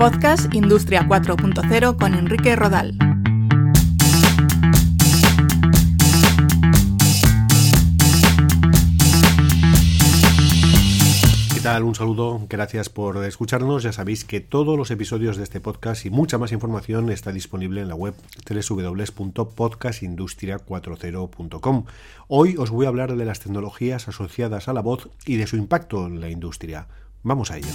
Podcast Industria 4.0 con Enrique Rodal. ¿Qué tal? Un saludo, gracias por escucharnos. Ya sabéis que todos los episodios de este podcast y mucha más información está disponible en la web www.podcastindustria40.com. Hoy os voy a hablar de las tecnologías asociadas a la voz y de su impacto en la industria. Vamos a ello.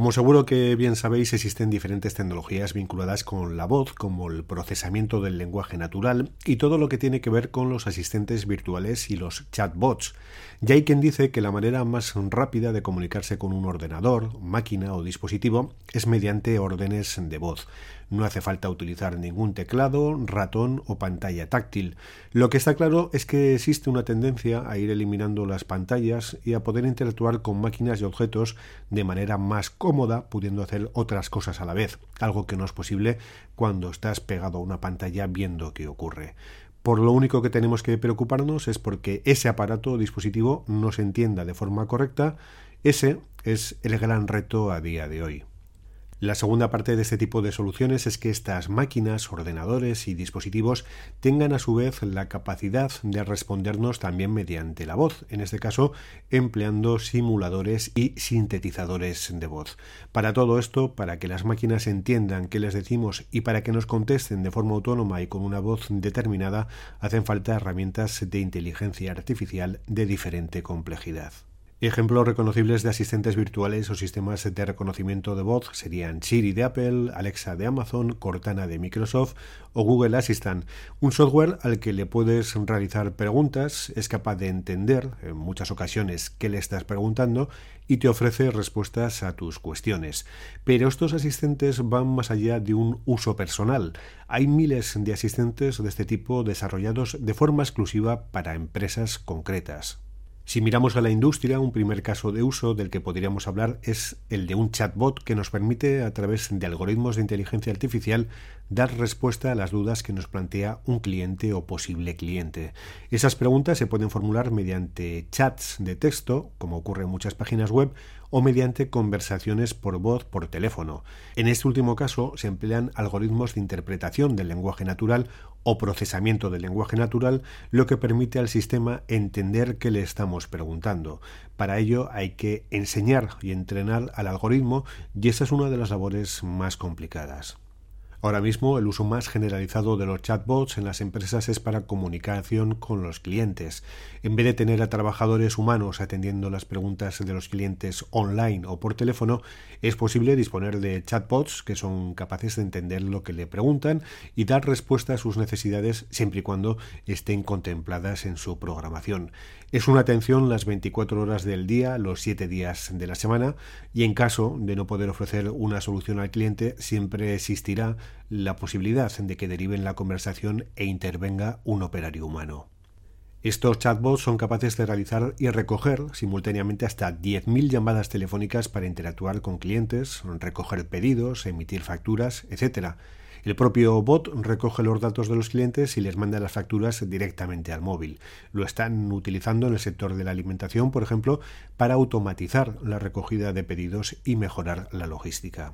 Como seguro que bien sabéis, existen diferentes tecnologías vinculadas con la voz, como el procesamiento del lenguaje natural y todo lo que tiene que ver con los asistentes virtuales y los chatbots. Ya hay quien dice que la manera más rápida de comunicarse con un ordenador, máquina o dispositivo es mediante órdenes de voz. No hace falta utilizar ningún teclado, ratón o pantalla táctil. Lo que está claro es que existe una tendencia a ir eliminando las pantallas y a poder interactuar con máquinas y objetos de manera más cómoda, pudiendo hacer otras cosas a la vez, algo que no es posible cuando estás pegado a una pantalla viendo qué ocurre. Por lo único que tenemos que preocuparnos es porque ese aparato o dispositivo no se entienda de forma correcta. Ese es el gran reto a día de hoy. La segunda parte de este tipo de soluciones es que estas máquinas, ordenadores y dispositivos tengan a su vez la capacidad de respondernos también mediante la voz, en este caso empleando simuladores y sintetizadores de voz. Para todo esto, para que las máquinas entiendan qué les decimos y para que nos contesten de forma autónoma y con una voz determinada, hacen falta herramientas de inteligencia artificial de diferente complejidad. Ejemplos reconocibles de asistentes virtuales o sistemas de reconocimiento de voz serían Siri de Apple, Alexa de Amazon, Cortana de Microsoft o Google Assistant, un software al que le puedes realizar preguntas, es capaz de entender en muchas ocasiones qué le estás preguntando y te ofrece respuestas a tus cuestiones. Pero estos asistentes van más allá de un uso personal. Hay miles de asistentes de este tipo desarrollados de forma exclusiva para empresas concretas. Si miramos a la industria, un primer caso de uso del que podríamos hablar es el de un chatbot que nos permite, a través de algoritmos de inteligencia artificial, dar respuesta a las dudas que nos plantea un cliente o posible cliente. Esas preguntas se pueden formular mediante chats de texto, como ocurre en muchas páginas web, o mediante conversaciones por voz por teléfono. En este último caso se emplean algoritmos de interpretación del lenguaje natural o procesamiento del lenguaje natural, lo que permite al sistema entender qué le estamos preguntando. Para ello hay que enseñar y entrenar al algoritmo y esa es una de las labores más complicadas. Ahora mismo el uso más generalizado de los chatbots en las empresas es para comunicación con los clientes. En vez de tener a trabajadores humanos atendiendo las preguntas de los clientes online o por teléfono, es posible disponer de chatbots que son capaces de entender lo que le preguntan y dar respuesta a sus necesidades siempre y cuando estén contempladas en su programación. Es una atención las 24 horas del día, los 7 días de la semana y en caso de no poder ofrecer una solución al cliente siempre existirá la posibilidad de que deriven la conversación e intervenga un operario humano. Estos chatbots son capaces de realizar y recoger simultáneamente hasta 10.000 llamadas telefónicas para interactuar con clientes, recoger pedidos, emitir facturas, etc. El propio bot recoge los datos de los clientes y les manda las facturas directamente al móvil. Lo están utilizando en el sector de la alimentación, por ejemplo, para automatizar la recogida de pedidos y mejorar la logística.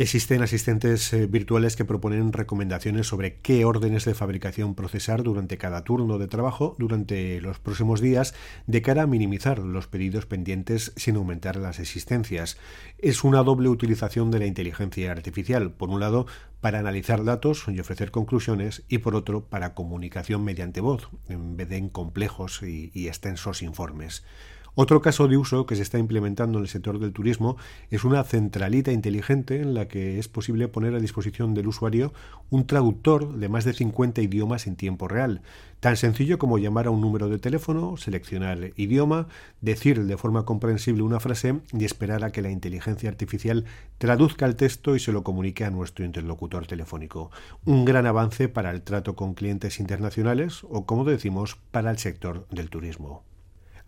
Existen asistentes eh, virtuales que proponen recomendaciones sobre qué órdenes de fabricación procesar durante cada turno de trabajo durante los próximos días de cara a minimizar los pedidos pendientes sin aumentar las existencias. Es una doble utilización de la inteligencia artificial, por un lado para analizar datos y ofrecer conclusiones y por otro para comunicación mediante voz, en vez de en complejos y, y extensos informes. Otro caso de uso que se está implementando en el sector del turismo es una centralita inteligente en la que es posible poner a disposición del usuario un traductor de más de 50 idiomas en tiempo real. Tan sencillo como llamar a un número de teléfono, seleccionar idioma, decir de forma comprensible una frase y esperar a que la inteligencia artificial traduzca el texto y se lo comunique a nuestro interlocutor telefónico. Un gran avance para el trato con clientes internacionales o, como decimos, para el sector del turismo.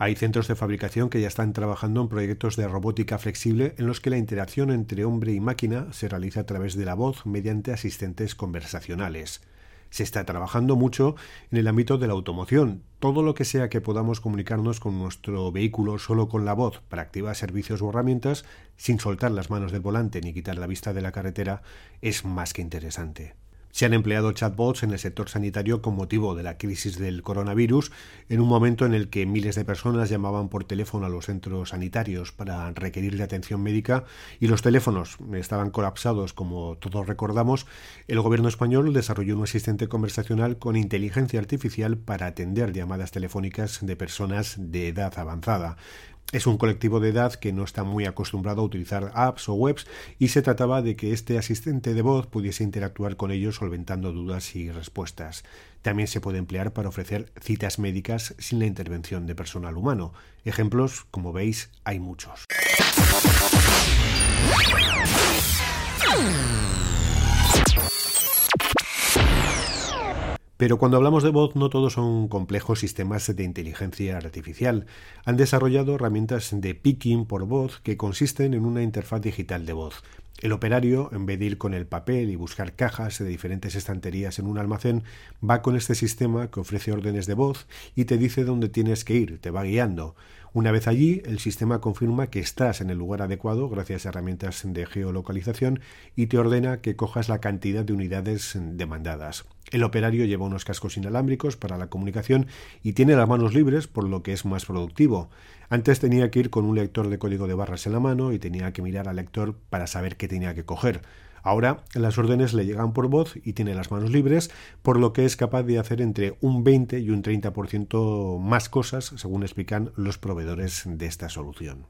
Hay centros de fabricación que ya están trabajando en proyectos de robótica flexible en los que la interacción entre hombre y máquina se realiza a través de la voz mediante asistentes conversacionales. Se está trabajando mucho en el ámbito de la automoción. Todo lo que sea que podamos comunicarnos con nuestro vehículo solo con la voz para activar servicios o herramientas, sin soltar las manos del volante ni quitar la vista de la carretera, es más que interesante. Se han empleado chatbots en el sector sanitario con motivo de la crisis del coronavirus, en un momento en el que miles de personas llamaban por teléfono a los centros sanitarios para requerir de atención médica y los teléfonos estaban colapsados, como todos recordamos, el gobierno español desarrolló un asistente conversacional con inteligencia artificial para atender llamadas telefónicas de personas de edad avanzada. Es un colectivo de edad que no está muy acostumbrado a utilizar apps o webs y se trataba de que este asistente de voz pudiese interactuar con ellos solventando dudas y respuestas. También se puede emplear para ofrecer citas médicas sin la intervención de personal humano. Ejemplos, como veis, hay muchos. Pero cuando hablamos de voz no todos son complejos sistemas de inteligencia artificial. Han desarrollado herramientas de picking por voz que consisten en una interfaz digital de voz. El operario, en vez de ir con el papel y buscar cajas de diferentes estanterías en un almacén, va con este sistema que ofrece órdenes de voz y te dice dónde tienes que ir, te va guiando. Una vez allí, el sistema confirma que estás en el lugar adecuado gracias a herramientas de geolocalización y te ordena que cojas la cantidad de unidades demandadas. El operario lleva unos cascos inalámbricos para la comunicación y tiene las manos libres, por lo que es más productivo. Antes tenía que ir con un lector de código de barras en la mano y tenía que mirar al lector para saber qué tenía que coger. Ahora las órdenes le llegan por voz y tiene las manos libres, por lo que es capaz de hacer entre un 20 y un 30% más cosas, según explican los proveedores de esta solución.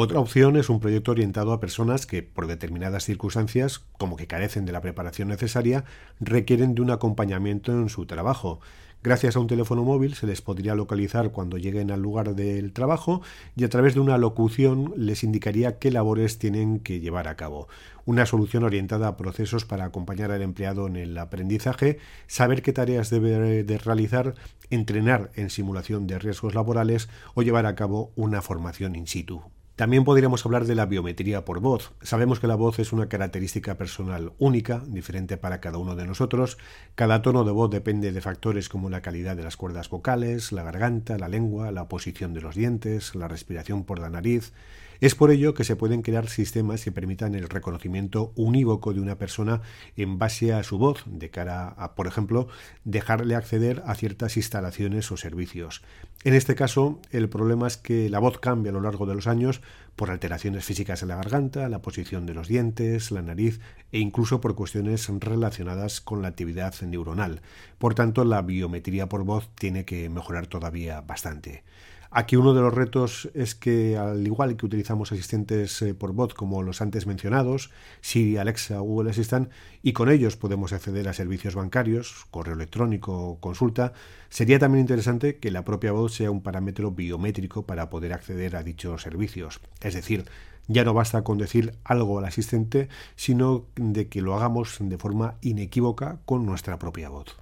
Otra opción es un proyecto orientado a personas que, por determinadas circunstancias, como que carecen de la preparación necesaria, requieren de un acompañamiento en su trabajo. Gracias a un teléfono móvil se les podría localizar cuando lleguen al lugar del trabajo y a través de una locución les indicaría qué labores tienen que llevar a cabo. Una solución orientada a procesos para acompañar al empleado en el aprendizaje, saber qué tareas debe de realizar, entrenar en simulación de riesgos laborales o llevar a cabo una formación in situ. También podríamos hablar de la biometría por voz. Sabemos que la voz es una característica personal única, diferente para cada uno de nosotros. Cada tono de voz depende de factores como la calidad de las cuerdas vocales, la garganta, la lengua, la posición de los dientes, la respiración por la nariz. Es por ello que se pueden crear sistemas que permitan el reconocimiento unívoco de una persona en base a su voz, de cara a, por ejemplo, dejarle acceder a ciertas instalaciones o servicios. En este caso, el problema es que la voz cambia a lo largo de los años por alteraciones físicas en la garganta, la posición de los dientes, la nariz e incluso por cuestiones relacionadas con la actividad neuronal. Por tanto, la biometría por voz tiene que mejorar todavía bastante. Aquí uno de los retos es que, al igual que utilizamos asistentes eh, por voz como los antes mencionados, Siri, Alexa, Google Assistant, y con ellos podemos acceder a servicios bancarios, correo electrónico o consulta, sería también interesante que la propia voz sea un parámetro biométrico para poder acceder a dichos servicios. Es decir, ya no basta con decir algo al asistente, sino de que lo hagamos de forma inequívoca con nuestra propia voz.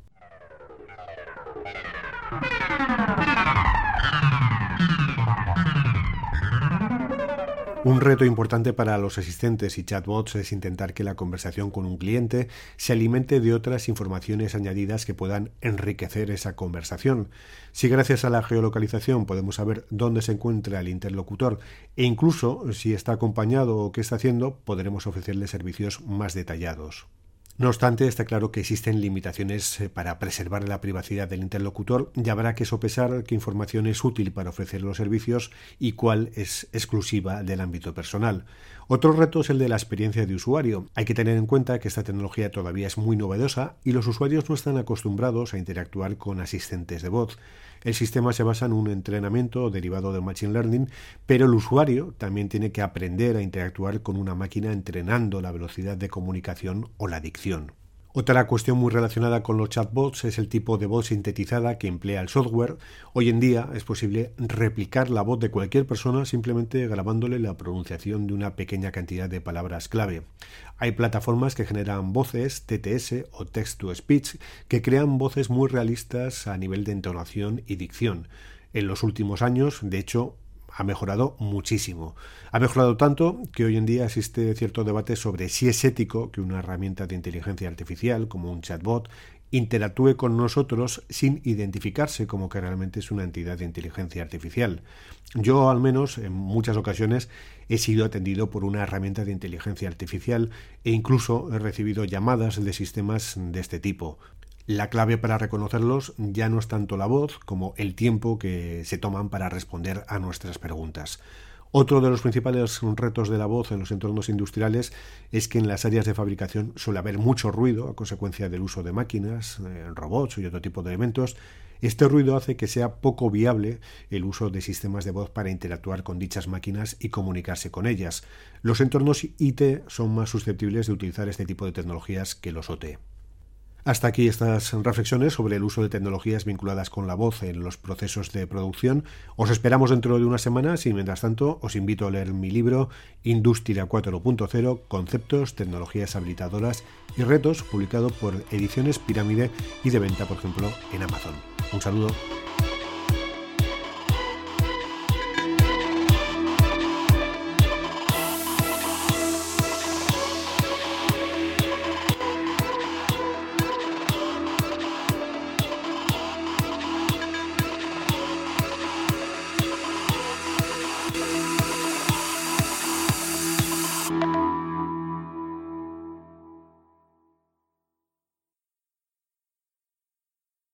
Un reto importante para los asistentes y chatbots es intentar que la conversación con un cliente se alimente de otras informaciones añadidas que puedan enriquecer esa conversación. Si gracias a la geolocalización podemos saber dónde se encuentra el interlocutor e incluso si está acompañado o qué está haciendo, podremos ofrecerle servicios más detallados. No obstante, está claro que existen limitaciones eh, para preservar la privacidad del interlocutor y habrá que sopesar qué información es útil para ofrecer los servicios y cuál es exclusiva del ámbito personal. Otro reto es el de la experiencia de usuario. Hay que tener en cuenta que esta tecnología todavía es muy novedosa y los usuarios no están acostumbrados a interactuar con asistentes de voz. El sistema se basa en un entrenamiento derivado del Machine Learning, pero el usuario también tiene que aprender a interactuar con una máquina entrenando la velocidad de comunicación o la dicción. Otra cuestión muy relacionada con los chatbots es el tipo de voz sintetizada que emplea el software. Hoy en día es posible replicar la voz de cualquier persona simplemente grabándole la pronunciación de una pequeña cantidad de palabras clave. Hay plataformas que generan voces TTS o text to speech que crean voces muy realistas a nivel de entonación y dicción. En los últimos años, de hecho, ha mejorado muchísimo. Ha mejorado tanto que hoy en día existe cierto debate sobre si es ético que una herramienta de inteligencia artificial como un chatbot interactúe con nosotros sin identificarse como que realmente es una entidad de inteligencia artificial. Yo al menos en muchas ocasiones he sido atendido por una herramienta de inteligencia artificial e incluso he recibido llamadas de sistemas de este tipo. La clave para reconocerlos ya no es tanto la voz como el tiempo que se toman para responder a nuestras preguntas. Otro de los principales retos de la voz en los entornos industriales es que en las áreas de fabricación suele haber mucho ruido a consecuencia del uso de máquinas, eh, robots y otro tipo de elementos. Este ruido hace que sea poco viable el uso de sistemas de voz para interactuar con dichas máquinas y comunicarse con ellas. Los entornos IT son más susceptibles de utilizar este tipo de tecnologías que los OT. Hasta aquí estas reflexiones sobre el uso de tecnologías vinculadas con la voz en los procesos de producción. Os esperamos dentro de unas semanas y mientras tanto os invito a leer mi libro Industria 4.0, Conceptos, Tecnologías Habilitadoras y Retos, publicado por Ediciones Pirámide y de venta, por ejemplo, en Amazon. Un saludo.